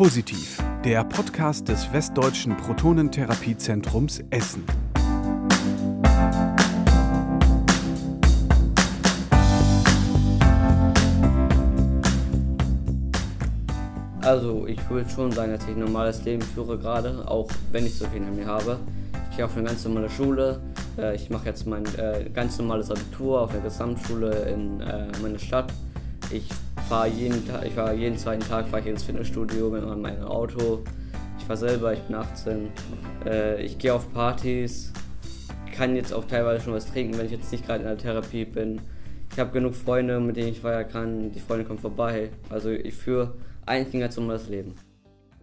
Positiv, der Podcast des Westdeutschen Protonentherapiezentrums Essen. Also ich würde schon sagen, dass ich ein normales Leben führe gerade, auch wenn ich so viel in mir habe. Ich gehe auf eine ganz normale Schule. Äh, ich mache jetzt mein äh, ganz normales Abitur auf der Gesamtschule in äh, meiner Stadt. Ich fahre jeden Tag, ich fahre jeden zweiten Tag fahre ich ins Fitnessstudio mit meinem Auto. Ich fahre selber, ich bin 18. Ich gehe auf Partys, kann jetzt auch teilweise schon was trinken, wenn ich jetzt nicht gerade in der Therapie bin. Ich habe genug Freunde, mit denen ich feiern kann. Die Freunde kommen vorbei. Also ich führe eigentlich ganz normales Leben.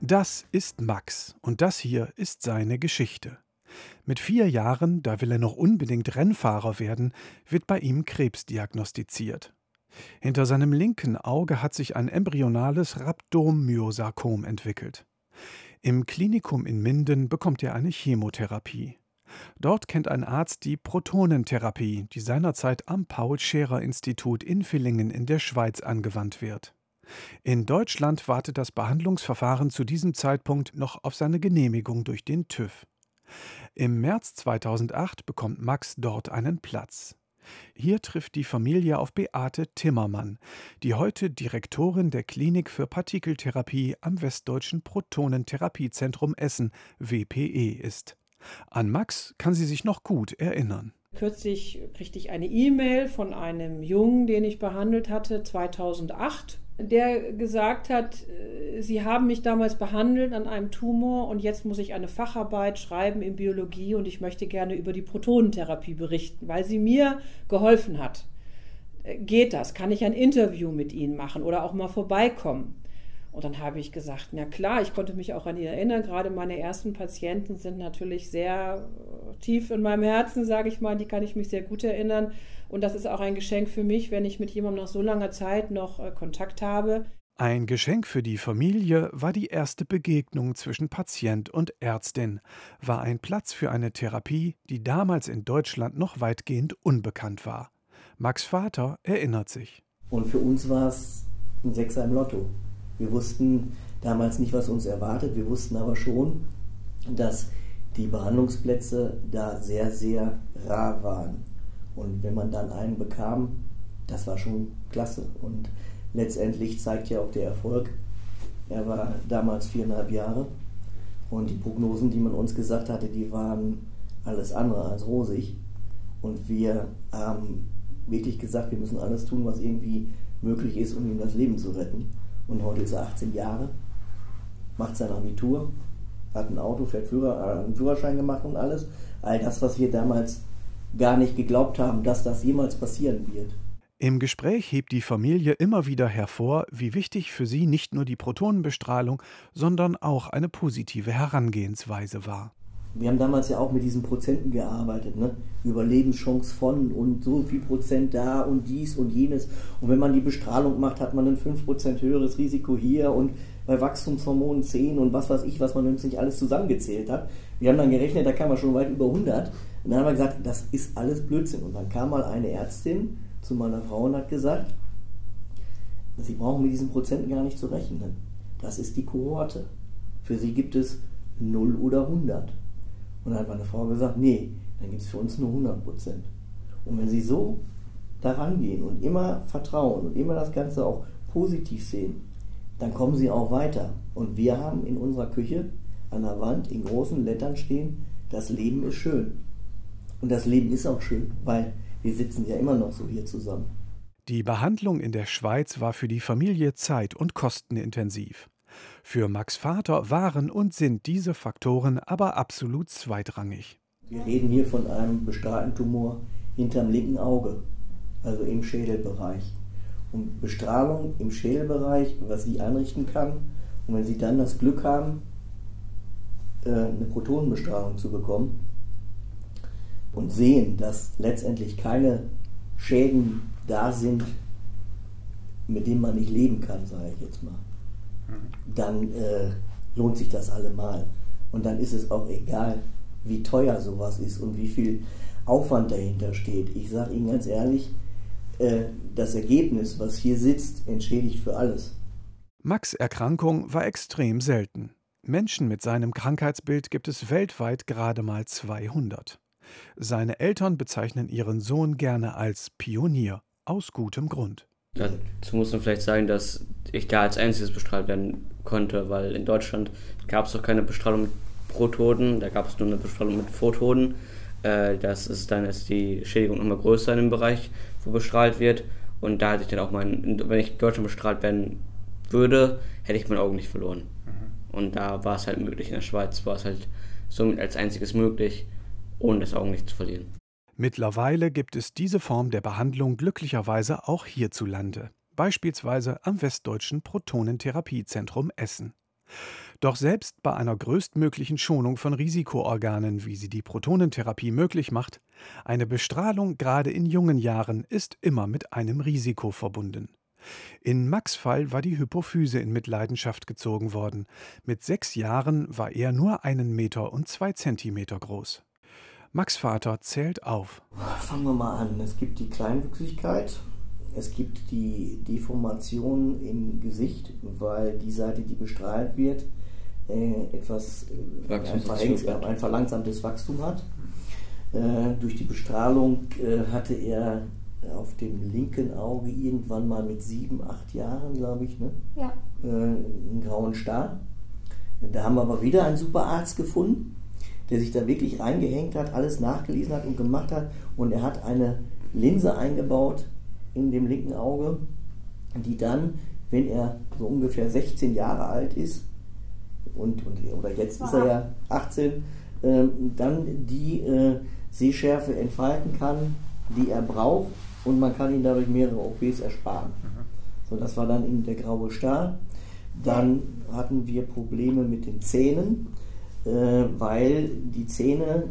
Das ist Max und das hier ist seine Geschichte. Mit vier Jahren, da will er noch unbedingt Rennfahrer werden, wird bei ihm Krebs diagnostiziert. Hinter seinem linken Auge hat sich ein embryonales Rhabdomyosarkom entwickelt. Im Klinikum in Minden bekommt er eine Chemotherapie. Dort kennt ein Arzt die Protonentherapie, die seinerzeit am Paul-Scherer-Institut in Villingen in der Schweiz angewandt wird. In Deutschland wartet das Behandlungsverfahren zu diesem Zeitpunkt noch auf seine Genehmigung durch den TÜV. Im März 2008 bekommt Max dort einen Platz. Hier trifft die Familie auf Beate Timmermann, die heute Direktorin der Klinik für Partikeltherapie am Westdeutschen Protonentherapiezentrum Essen WPE ist. An Max kann sie sich noch gut erinnern. Kürzlich kriegte ich eine E-Mail von einem Jungen, den ich behandelt hatte, 2008 der gesagt hat, äh, Sie haben mich damals behandelt an einem Tumor und jetzt muss ich eine Facharbeit schreiben in Biologie und ich möchte gerne über die Protonentherapie berichten, weil sie mir geholfen hat. Äh, geht das? Kann ich ein Interview mit Ihnen machen oder auch mal vorbeikommen? Und dann habe ich gesagt, na klar, ich konnte mich auch an ihn erinnern. Gerade meine ersten Patienten sind natürlich sehr äh, tief in meinem Herzen, sage ich mal. Die kann ich mich sehr gut erinnern. Und das ist auch ein Geschenk für mich, wenn ich mit jemandem nach so langer Zeit noch äh, Kontakt habe. Ein Geschenk für die Familie war die erste Begegnung zwischen Patient und Ärztin, war ein Platz für eine Therapie, die damals in Deutschland noch weitgehend unbekannt war. Max Vater erinnert sich. Und für uns war es ein Sechser im Lotto. Wir wussten damals nicht, was uns erwartet. Wir wussten aber schon, dass die Behandlungsplätze da sehr, sehr rar waren. Und wenn man dann einen bekam, das war schon klasse. Und letztendlich zeigt ja auch der Erfolg. Er war damals viereinhalb Jahre und die Prognosen, die man uns gesagt hatte, die waren alles andere als rosig. Und wir haben wirklich gesagt, wir müssen alles tun, was irgendwie möglich ist, um ihm das Leben zu retten. Und heute ist er 18 Jahre, macht sein Abitur, hat ein Auto, fährt Führer, äh, einen Führerschein gemacht und alles. All das, was wir damals gar nicht geglaubt haben, dass das jemals passieren wird. Im Gespräch hebt die Familie immer wieder hervor, wie wichtig für sie nicht nur die Protonenbestrahlung, sondern auch eine positive Herangehensweise war wir haben damals ja auch mit diesen Prozenten gearbeitet, ne? Überlebenschance von und so viel Prozent da und dies und jenes. Und wenn man die Bestrahlung macht, hat man ein 5% höheres Risiko hier und bei Wachstumshormonen 10 und was weiß ich, was man uns nicht alles zusammengezählt hat. Wir haben dann gerechnet, da kam man schon weit über 100. Und dann haben wir gesagt, das ist alles Blödsinn. Und dann kam mal eine Ärztin zu meiner Frau und hat gesagt, Sie brauchen mit diesen Prozenten gar nicht zu rechnen. Das ist die Kohorte. Für Sie gibt es 0 oder 100. Und dann hat meine Frau gesagt, nee, dann gibt es für uns nur 100 Prozent. Und wenn Sie so daran gehen und immer vertrauen und immer das Ganze auch positiv sehen, dann kommen Sie auch weiter. Und wir haben in unserer Küche an der Wand in großen Lettern stehen, das Leben ist schön. Und das Leben ist auch schön, weil wir sitzen ja immer noch so hier zusammen. Die Behandlung in der Schweiz war für die Familie zeit- und kostenintensiv. Für Max Vater waren und sind diese Faktoren aber absolut zweitrangig. Wir reden hier von einem bestrahlten Tumor hinterm linken Auge, also im Schädelbereich. Und Bestrahlung im Schädelbereich, was sie anrichten kann, und wenn sie dann das Glück haben, äh, eine Protonenbestrahlung zu bekommen und sehen, dass letztendlich keine Schäden da sind, mit denen man nicht leben kann, sage ich jetzt mal dann äh, lohnt sich das allemal. Und dann ist es auch egal, wie teuer sowas ist und wie viel Aufwand dahinter steht. Ich sage Ihnen ganz ehrlich, äh, das Ergebnis, was hier sitzt, entschädigt für alles. Max Erkrankung war extrem selten. Menschen mit seinem Krankheitsbild gibt es weltweit gerade mal 200. Seine Eltern bezeichnen ihren Sohn gerne als Pionier, aus gutem Grund. Dazu muss man vielleicht sagen, dass ich da als einziges bestrahlt werden konnte, weil in Deutschland gab es doch keine Bestrahlung mit Protonen, da gab es nur eine Bestrahlung mit Photonen. Äh, das ist dann ist die Schädigung immer größer in dem Bereich, wo bestrahlt wird. Und da hätte ich dann auch mein, wenn ich in Deutschland bestrahlt werden würde, hätte ich mein Auge nicht verloren. Mhm. Und da war es halt möglich. In der Schweiz war es halt somit als einziges möglich, ohne das Augenlicht zu verlieren. Mittlerweile gibt es diese Form der Behandlung glücklicherweise auch hierzulande, beispielsweise am Westdeutschen Protonentherapiezentrum Essen. Doch selbst bei einer größtmöglichen Schonung von Risikoorganen, wie sie die Protonentherapie möglich macht, eine Bestrahlung gerade in jungen Jahren ist immer mit einem Risiko verbunden. In Max Fall war die Hypophyse in Mitleidenschaft gezogen worden. Mit sechs Jahren war er nur einen Meter und zwei Zentimeter groß. Max Vater zählt auf. Fangen wir mal an. Es gibt die Kleinwüchsigkeit, es gibt die Deformation im Gesicht, weil die Seite, die bestrahlt wird, äh, etwas äh, ein, verhängt, ein, verlangsamtes Wachstum hat. Äh, durch die Bestrahlung äh, hatte er auf dem linken Auge irgendwann mal mit sieben, acht Jahren, glaube ich, ne? ja. Einen grauen Star. Da haben wir aber wieder einen super Arzt gefunden, der sich da wirklich reingehängt hat, alles nachgelesen hat und gemacht hat. Und er hat eine Linse eingebaut in dem linken Auge, die dann, wenn er so ungefähr 16 Jahre alt ist, und, und oder jetzt ist er ja 18, äh, dann die äh, Sehschärfe entfalten kann, die er braucht und man kann ihn dadurch mehrere OPs ersparen. So, das war dann eben der graue Star. Dann hatten wir Probleme mit den Zähnen, äh, weil die Zähne,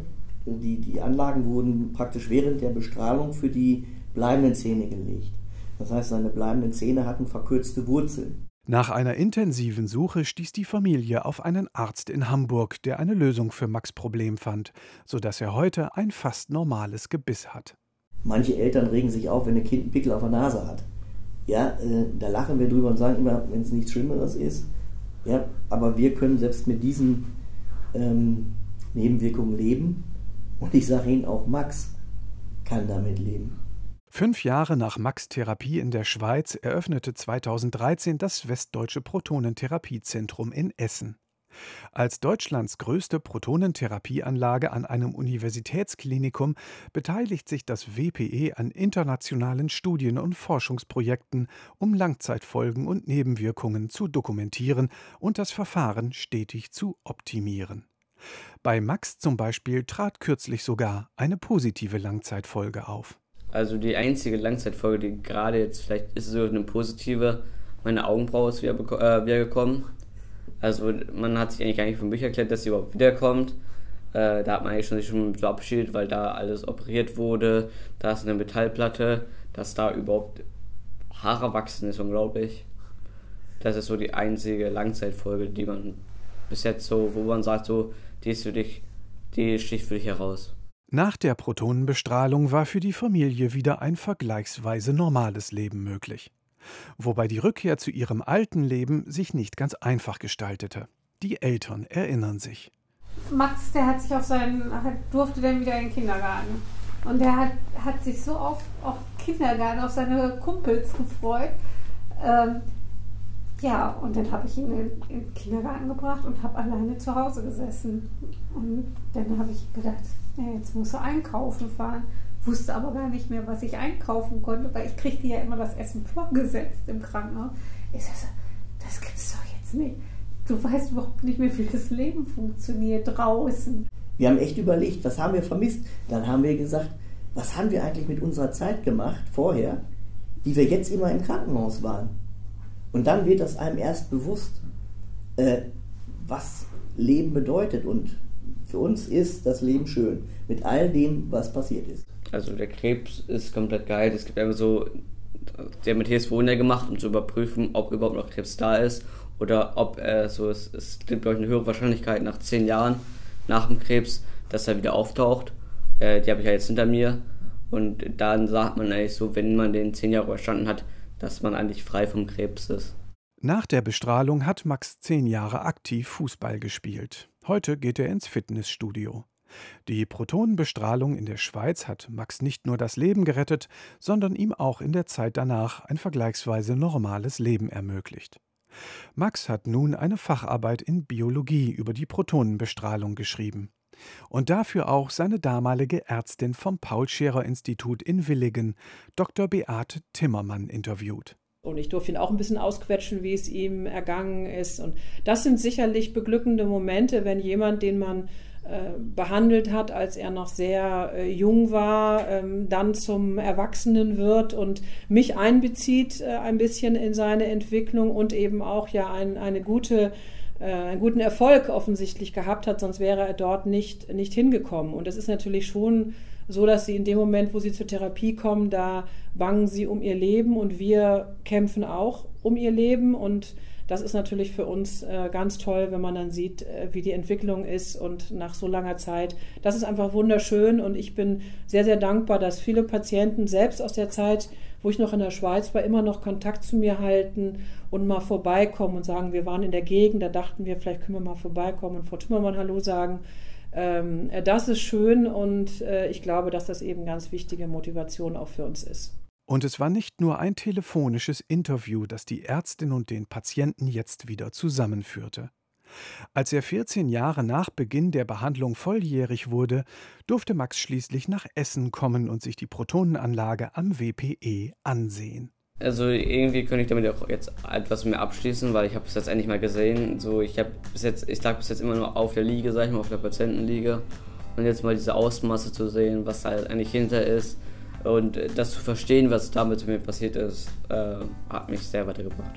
die, die Anlagen wurden praktisch während der Bestrahlung für die bleibenden Zähne gelegt. Das heißt, seine bleibenden Zähne hatten verkürzte Wurzeln. Nach einer intensiven Suche stieß die Familie auf einen Arzt in Hamburg, der eine Lösung für Max Problem fand, sodass er heute ein fast normales Gebiss hat. Manche Eltern regen sich auf, wenn ein Kind einen Pickel auf der Nase hat. Ja, äh, da lachen wir drüber und sagen immer, wenn es nichts Schlimmeres ist. Ja, aber wir können selbst mit diesen ähm, Nebenwirkungen leben. Und ich sage Ihnen auch, Max kann damit leben. Fünf Jahre nach Max Therapie in der Schweiz eröffnete 2013 das Westdeutsche Protonentherapiezentrum in Essen. Als Deutschlands größte Protonentherapieanlage an einem Universitätsklinikum beteiligt sich das WPE an internationalen Studien und Forschungsprojekten, um Langzeitfolgen und Nebenwirkungen zu dokumentieren und das Verfahren stetig zu optimieren. Bei Max zum Beispiel trat kürzlich sogar eine positive Langzeitfolge auf. Also die einzige Langzeitfolge, die gerade jetzt, vielleicht ist so eine positive, meine Augenbraue ist wieder, äh, wieder gekommen. Also man hat sich eigentlich gar nicht vom Bücher erklärt, dass sie überhaupt wiederkommt. Äh, da hat man eigentlich schon, sich schon verabschiedet, weil da alles operiert wurde. Da ist eine Metallplatte, dass da überhaupt Haare wachsen, ist unglaublich. Das ist so die einzige Langzeitfolge, die man bis jetzt so, wo man sagt, so, die ist für dich, die sticht für dich heraus. Nach der Protonenbestrahlung war für die Familie wieder ein vergleichsweise normales Leben möglich. Wobei die Rückkehr zu ihrem alten Leben sich nicht ganz einfach gestaltete. Die Eltern erinnern sich. Max, der hat sich auf seinen, durfte dann wieder in den Kindergarten. Und der hat, hat sich so auf, auf Kindergarten, auf seine Kumpels gefreut. Ähm, ja, und dann habe ich ihn in, den Kindergarten gebracht und habe alleine zu Hause gesessen. Und dann habe ich gedacht, ja, jetzt musst du einkaufen fahren. Wusste aber gar nicht mehr, was ich einkaufen konnte, weil ich kriegte ja immer das Essen vorgesetzt im Krankenhaus. Ich sage so, das gibt's doch jetzt nicht. Du weißt überhaupt nicht mehr, wie das Leben funktioniert draußen. Wir haben echt überlegt, was haben wir vermisst? Dann haben wir gesagt, was haben wir eigentlich mit unserer Zeit gemacht vorher, die wir jetzt immer im Krankenhaus waren? Und dann wird das einem erst bewusst, äh, was Leben bedeutet. Und für uns ist das Leben schön, mit all dem, was passiert ist. Also der Krebs ist komplett geheilt. Es gibt einfach so, der MTS Wunder gemacht, um zu überprüfen, ob überhaupt noch Krebs da ist oder ob äh, so es, es gibt glaube ich eine höhere Wahrscheinlichkeit nach zehn Jahren nach dem Krebs, dass er wieder auftaucht. Äh, die habe ich ja jetzt hinter mir und dann sagt man eigentlich so, wenn man den zehn Jahre überstanden hat, dass man eigentlich frei vom Krebs ist. Nach der Bestrahlung hat Max zehn Jahre aktiv Fußball gespielt. Heute geht er ins Fitnessstudio. Die Protonenbestrahlung in der Schweiz hat Max nicht nur das Leben gerettet, sondern ihm auch in der Zeit danach ein vergleichsweise normales Leben ermöglicht. Max hat nun eine Facharbeit in Biologie über die Protonenbestrahlung geschrieben und dafür auch seine damalige Ärztin vom Paul-Scherer-Institut in Willigen, Dr. Beate Timmermann, interviewt. Und ich durfte ihn auch ein bisschen ausquetschen, wie es ihm ergangen ist. Und das sind sicherlich beglückende Momente, wenn jemand, den man behandelt hat, als er noch sehr äh, jung war, ähm, dann zum Erwachsenen wird und mich einbezieht äh, ein bisschen in seine Entwicklung und eben auch ja ein, eine gute einen guten Erfolg offensichtlich gehabt hat, sonst wäre er dort nicht, nicht hingekommen. Und es ist natürlich schon so, dass sie in dem Moment, wo sie zur Therapie kommen, da bangen sie um ihr Leben und wir kämpfen auch um ihr Leben und das ist natürlich für uns äh, ganz toll, wenn man dann sieht, äh, wie die Entwicklung ist und nach so langer Zeit. Das ist einfach wunderschön und ich bin sehr, sehr dankbar, dass viele Patienten selbst aus der Zeit, wo ich noch in der Schweiz war, immer noch Kontakt zu mir halten und mal vorbeikommen und sagen, wir waren in der Gegend, da dachten wir, vielleicht können wir mal vorbeikommen und Frau Timmermann Hallo sagen. Ähm, äh, das ist schön und äh, ich glaube, dass das eben ganz wichtige Motivation auch für uns ist. Und es war nicht nur ein telefonisches Interview, das die Ärztin und den Patienten jetzt wieder zusammenführte. Als er 14 Jahre nach Beginn der Behandlung volljährig wurde, durfte Max schließlich nach Essen kommen und sich die Protonenanlage am WPE ansehen. Also irgendwie könnte ich damit auch jetzt etwas mehr abschließen, weil ich habe es jetzt endlich mal gesehen. So, ich habe bis jetzt, ich lag bis jetzt immer nur auf der Liege, sag ich mal, auf der Patientenliege. Und jetzt mal diese Ausmaße zu sehen, was da eigentlich hinter ist, und das zu verstehen, was damit mit mir passiert ist, äh, hat mich sehr weitergebracht.